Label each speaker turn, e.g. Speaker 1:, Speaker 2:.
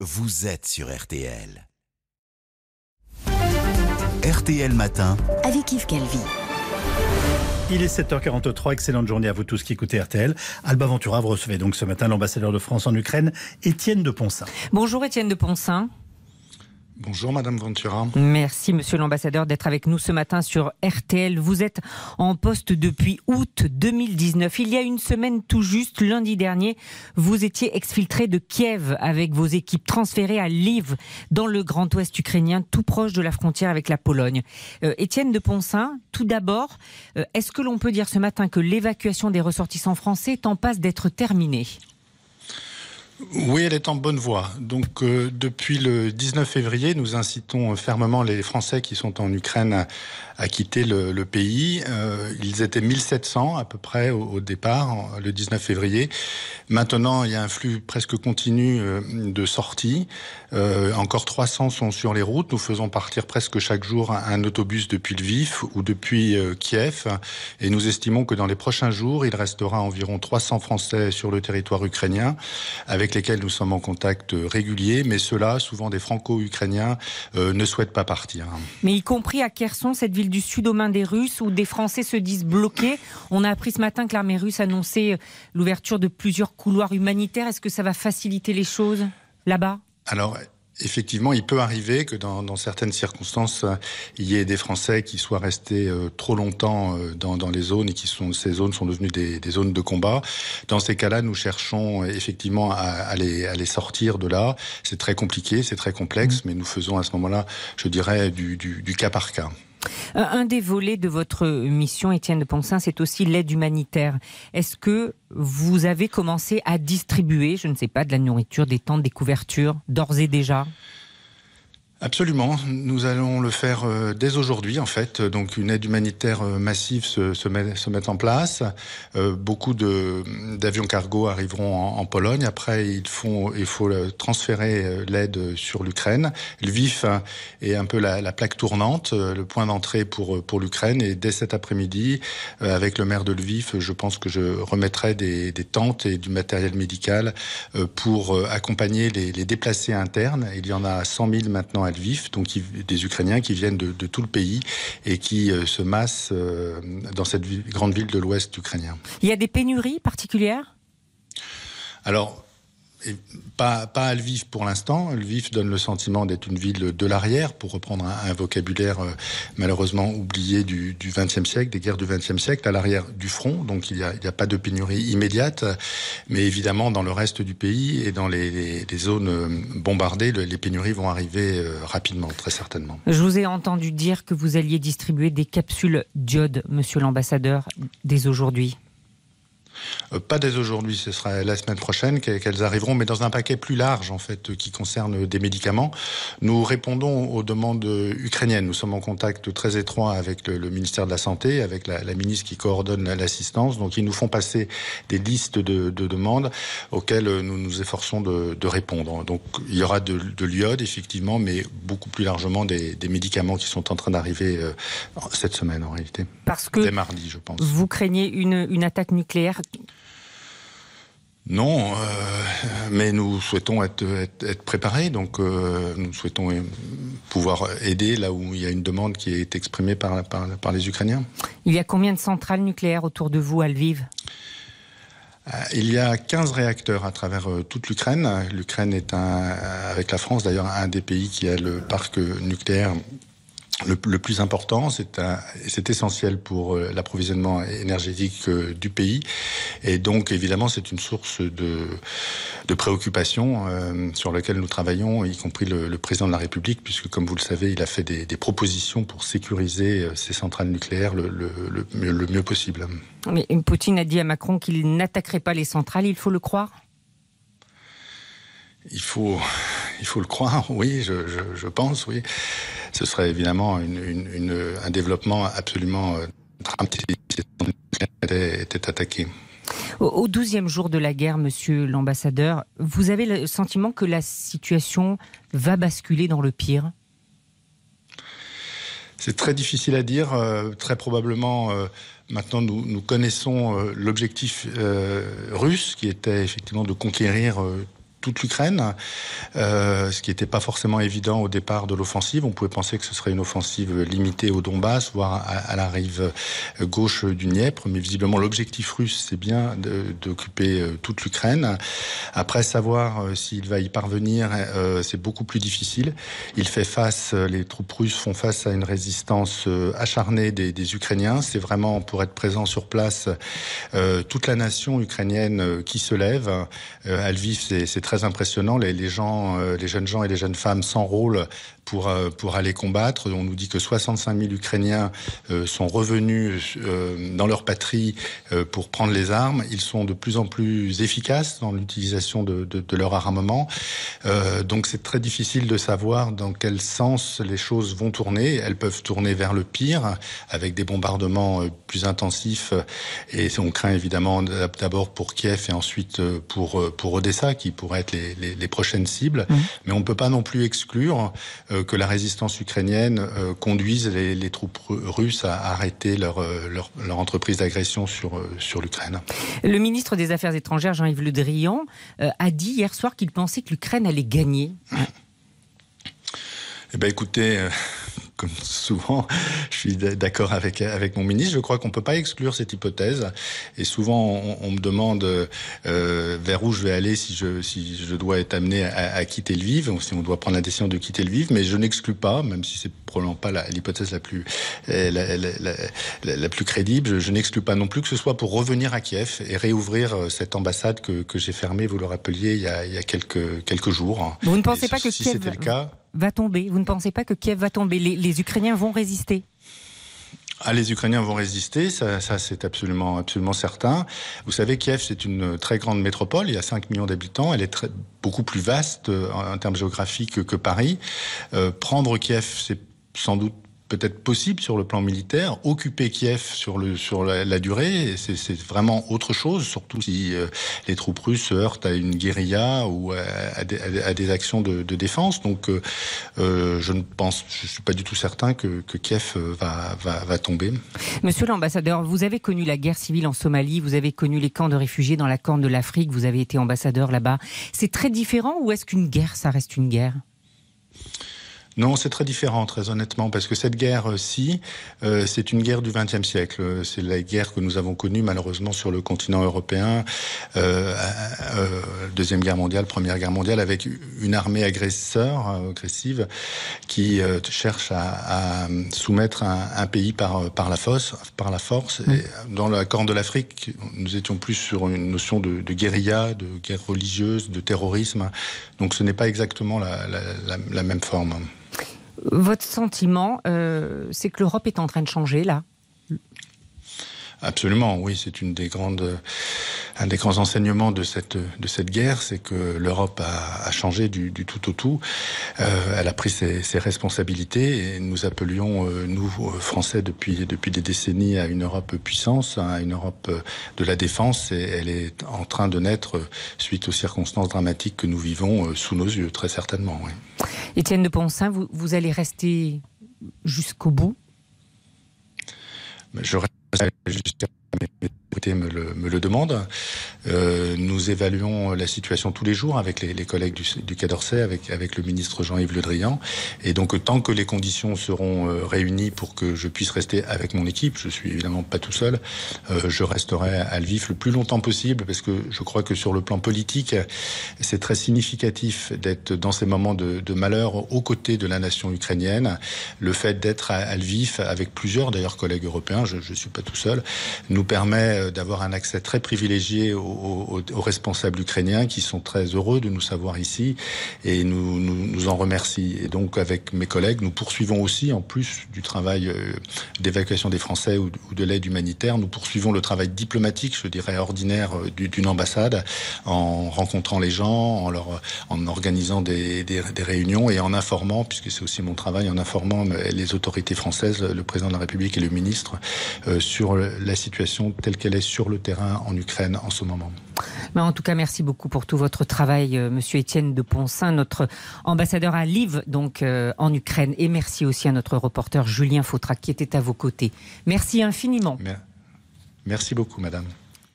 Speaker 1: vous êtes sur RTL. RTL Matin.
Speaker 2: Avec Yves Calvi.
Speaker 3: Il est 7h43, excellente journée à vous tous qui écoutez RTL. Alba Ventura, vous recevez donc ce matin l'ambassadeur de France en Ukraine, Étienne de Ponsin.
Speaker 4: Bonjour Étienne de Ponsin.
Speaker 5: Bonjour Madame Ventura.
Speaker 4: Merci Monsieur l'ambassadeur d'être avec nous ce matin sur RTL. Vous êtes en poste depuis août 2019. Il y a une semaine tout juste, lundi dernier, vous étiez exfiltré de Kiev avec vos équipes transférées à Lviv, dans le Grand Ouest ukrainien, tout proche de la frontière avec la Pologne. Euh, Étienne de Ponsin, tout d'abord, euh, est-ce que l'on peut dire ce matin que l'évacuation des ressortissants français est en passe d'être terminée?
Speaker 5: Oui, elle est en bonne voie. Donc, euh, depuis le 19 février, nous incitons fermement les Français qui sont en Ukraine à, quitter le, pays. Euh, ils étaient 1700 à peu près au, départ, le 19 février. Maintenant, il y a un flux presque continu euh, de sorties. encore 300 sont sur les routes. Nous faisons partir presque chaque jour un, autobus depuis Lviv ou depuis Kiev. Et nous estimons que dans les prochains jours, il restera environ 300 Français sur le territoire ukrainien avec avec lesquels nous sommes en contact régulier, mais ceux-là, souvent des franco-ukrainiens, euh, ne souhaitent pas partir.
Speaker 4: Mais y compris à Kherson, cette ville du sud aux mains des Russes, où des Français se disent bloqués. On a appris ce matin que l'armée russe annonçait l'ouverture de plusieurs couloirs humanitaires. Est-ce que ça va faciliter les choses là-bas?
Speaker 5: Alors, Effectivement, il peut arriver que dans, dans, certaines circonstances, euh, il y ait des Français qui soient restés euh, trop longtemps euh, dans, dans, les zones et qui sont ces zones sont devenues des, des zones de combat. Dans ces cas-là, nous cherchons effectivement à, à, les, à, les, sortir de là. C'est très compliqué, c'est très complexe, mmh. mais nous faisons à ce moment-là, je dirais, du, du, du cas par cas.
Speaker 4: Un des volets de votre mission, Étienne de Ponsin, c'est aussi l'aide humanitaire. Est-ce que vous avez commencé à distribuer, je ne sais pas, de la nourriture, des tentes, des couvertures, d'ores et déjà?
Speaker 5: Absolument, nous allons le faire euh, dès aujourd'hui en fait. Donc une aide humanitaire euh, massive se, se, met, se met en place. Euh, beaucoup d'avions cargo arriveront en, Pologne. Après, ils font, il faut transférer l'aide sur l'Ukraine. Lviv est un peu la, la plaque tournante, le point d'entrée pour pour l'Ukraine. Et dès cet après-midi, avec le maire de Lviv, je pense que je remettrai des, des tentes et du matériel médical pour accompagner les, les déplacés internes. Il y en a 100 000 maintenant à Lviv, donc des Ukrainiens qui viennent de, tout le pays et qui euh, se massent euh, dans cette grande ville de l'Ouest ukrainien.
Speaker 4: Il y a des pénuries particulières?
Speaker 5: Alors, pas, à Lviv pour l'instant. Lviv donne le sentiment d'être une ville de l'arrière, pour reprendre un, vocabulaire euh, malheureusement oublié du XXe siècle, des guerres du XXe siècle, à l'arrière du front. Donc il n'y a, a, pas de pénurie immédiate. Mais évidemment, dans le reste du pays et dans les, les, zones euh, bombardées, les pénuries vont arriver euh, rapidement, très certainement.
Speaker 4: Je vous ai entendu dire que vous alliez distribuer des capsules d'iode, monsieur l'ambassadeur, dès aujourd'hui.
Speaker 5: Euh, pas dès aujourd'hui, ce sera la semaine prochaine qu'elles arriveront, mais dans un paquet plus large en fait qui concerne des médicaments. Nous répondons aux demandes ukrainiennes. Nous sommes en contact très étroit avec le, ministère de la Santé, avec la, ministre qui coordonne l'assistance. Donc ils nous font passer des listes de, demandes auxquelles nous nous efforçons de, répondre. Donc il y aura de, l'iode effectivement, mais beaucoup plus largement des, médicaments qui sont en train d'arriver euh, cette semaine en réalité.
Speaker 4: Parce que
Speaker 5: dès mardi, je pense.
Speaker 4: Vous craignez une, une attaque nucléaire
Speaker 5: non, euh, mais nous souhaitons être, être, préparés, donc euh, nous souhaitons pouvoir aider là où il y a une demande qui est exprimée par, par, par les Ukrainiens.
Speaker 4: Il y a combien de centrales nucléaires autour de vous à Lviv
Speaker 5: euh, il y a 15 réacteurs à travers toute l'Ukraine. L'Ukraine est un, avec la France d'ailleurs un des pays qui a le parc nucléaire le, le, plus important, c'est essentiel pour euh, l'approvisionnement énergétique euh, du pays. Et donc, évidemment, c'est une source de, de préoccupation euh, sur laquelle nous travaillons, y compris le, le, président de la République, puisque, comme vous le savez, il a fait des, des propositions pour sécuriser ces centrales nucléaires le, le, le mieux possible.
Speaker 4: Mais Poutine a dit à Macron qu'il n'attaquerait pas les centrales, il faut le croire?
Speaker 5: Il faut, il faut le croire, oui, je, je, je pense, oui ce serait évidemment une, une, un développement absolument euh, dramatique si était, était attaqué.
Speaker 4: Au douzième jour de la guerre, monsieur l'ambassadeur, vous avez le sentiment que la situation va basculer dans le pire?
Speaker 5: C'est très difficile à dire. Euh, très probablement, euh, maintenant, nous, nous connaissons l'objectif russe, qui était effectivement de conquérir toute l'Ukraine, euh, ce qui n'était pas forcément évident au départ de l'offensive. On pouvait penser que ce serait une offensive limitée au Donbass, voire à, la rive gauche du Dniepr, mais visiblement l'objectif russe, c'est bien d'occuper toute l'Ukraine. Après, savoir s'il va y parvenir, c'est beaucoup plus difficile. Il fait face, les troupes russes font face à une résistance acharnée des, Ukrainiens. C'est vraiment pour être présent sur place euh, toute la nation ukrainienne euh, qui se lève. Euh, Lviv, c'est très impressionnant. Les, les gens, euh, les jeunes gens et les jeunes femmes s'enrôlent pour, euh, pour aller combattre. On nous dit que 65 000 Ukrainiens euh, sont revenus euh, dans leur patrie pour prendre les armes. Ils sont de plus en plus efficaces dans l'utilisation de, de, de, leur armement. donc c'est très difficile de savoir dans quel sens les choses vont tourner. Elles peuvent tourner vers le pire avec des bombardements plus intensifs et on craint évidemment d'abord pour Kiev et ensuite pour, pour Odessa qui pourraient être les, les, les prochaines cibles. Mmh. Mais on ne peut pas non plus exclure euh, que la résistance ukrainienne euh, conduise les, les, troupes russes à arrêter leur, euh, leur, leur entreprise d'agression sur, sur l'Ukraine.
Speaker 4: Le ministre des Affaires étrangères, Jean-Yves Le Drian, a dit hier soir qu'il pensait que l'Ukraine allait gagner.
Speaker 5: Eh bien, écoutez, comme souvent, je suis d'accord avec avec mon ministre. Je crois qu'on peut pas exclure cette hypothèse. Et souvent, on, on me demande euh, vers où je vais aller si je si je dois être amené à, à quitter le Vive, ou si on doit prendre la décision de quitter le Vive. Mais je n'exclus pas, même si c'est probablement pas l'hypothèse la, la, plus la, la, la, plus crédible. Je, je n'exclus pas non plus que ce soit pour revenir à Kiev et réouvrir euh, cette ambassade que, que j'ai fermée, vous le rappeliez, il y a, il y a quelques quelques jours.
Speaker 4: Vous ne pensez et pas que
Speaker 5: si
Speaker 4: Kiev
Speaker 5: c'était le cas
Speaker 4: va tomber. Vous ne pensez pas que Kiev va tomber? Les, Ukrainiens vont résister.
Speaker 5: Ah, les Ukrainiens vont résister, ça, c'est absolument, absolument certain. Vous savez, Kiev, c'est une très grande métropole, il y a 5 millions d'habitants, elle est beaucoup plus vaste euh, en, termes géographiques que, que Paris. Euh, prendre Kiev, c'est sans doute peut-être possible sur le plan militaire. Occuper Kiev sur, le, sur la, durée, c'est vraiment autre chose, surtout si euh, les troupes russes se heurtent à une guérilla ou à, des, actions de, défense. Donc euh, euh, je ne pense, je suis pas du tout certain que, Kiev va, va tomber.
Speaker 4: Monsieur l'ambassadeur, vous avez connu la guerre civile en Somalie, vous avez connu les camps de réfugiés dans la Corne de l'Afrique, vous avez été ambassadeur là-bas. C'est très différent ou est-ce qu'une guerre, ça reste une guerre?
Speaker 5: Non, c'est très différent, très honnêtement, parce que cette guerre-ci, euh, c'est une guerre du XXe siècle. C'est la guerre que nous avons connue malheureusement sur le continent européen, euh, euh, deuxième guerre mondiale, première guerre mondiale, avec une armée agresseur, agressive, qui euh, cherche à, à soumettre un, un, pays par par la force, par la force. Et dans la Corne de l'Afrique, nous étions plus sur une notion de, de, guérilla, de guerre religieuse, de terrorisme. Donc, ce n'est pas exactement la, la, la, la même forme.
Speaker 4: Votre sentiment, euh, c'est que l'Europe est en train de changer là?
Speaker 5: Absolument, oui, c'est une des grandes, un des grands enseignements de cette de cette guerre, c'est que l'Europe a, a, changé du, du, tout au tout. Euh, elle a pris ses, ses, responsabilités et nous appelions euh, nous Français depuis depuis des décennies à une Europe puissance, à une Europe de la défense et elle est en train de naître suite aux circonstances dramatiques que nous vivons euh, sous nos yeux, très certainement. Oui.
Speaker 4: Étienne de Ponsin, vous, vous allez rester jusqu'au bout?
Speaker 5: Je reste jusqu'à me le, demande. Euh, nous évaluons la situation tous les jours avec les, les collègues du, du Quai d'Orsay, avec, avec le ministre Jean-Yves Le Drian. Et donc, tant que les conditions seront euh, réunies pour que je puisse rester avec mon équipe, je suis évidemment pas tout seul, euh, je resterai à Lviv le plus longtemps possible parce que je crois que sur le plan politique, c'est très significatif d'être dans ces moments de, de, malheur aux côtés de la nation ukrainienne. Le fait d'être à, à Lviv avec plusieurs d'ailleurs collègues européens, je ne suis pas tout seul, nous permet d'avoir un accès très privilégié aux, aux, aux, responsables ukrainiens qui sont très heureux de nous savoir ici et nous, nous, nous en remercient. Et donc avec mes collègues, nous poursuivons aussi, en plus du travail euh, d'évacuation des Français ou, de l'aide humanitaire, nous poursuivons le travail diplomatique, je dirais ordinaire, euh, d'une ambassade, en rencontrant les gens, en, leur, en organisant des, des, des réunions et en informant, puisque c'est aussi mon travail, en informant les autorités françaises, le président de la République et le ministre, euh, sur la situation telle qu'elle est sur le terrain en Ukraine en ce moment.
Speaker 4: En tout cas, merci beaucoup pour tout votre travail, euh, Monsieur Étienne de Ponsin, notre ambassadeur à Lviv, donc euh, en Ukraine, et merci aussi à notre reporter Julien Fautrac qui était à vos côtés. Merci infiniment.
Speaker 5: Merci beaucoup, Madame.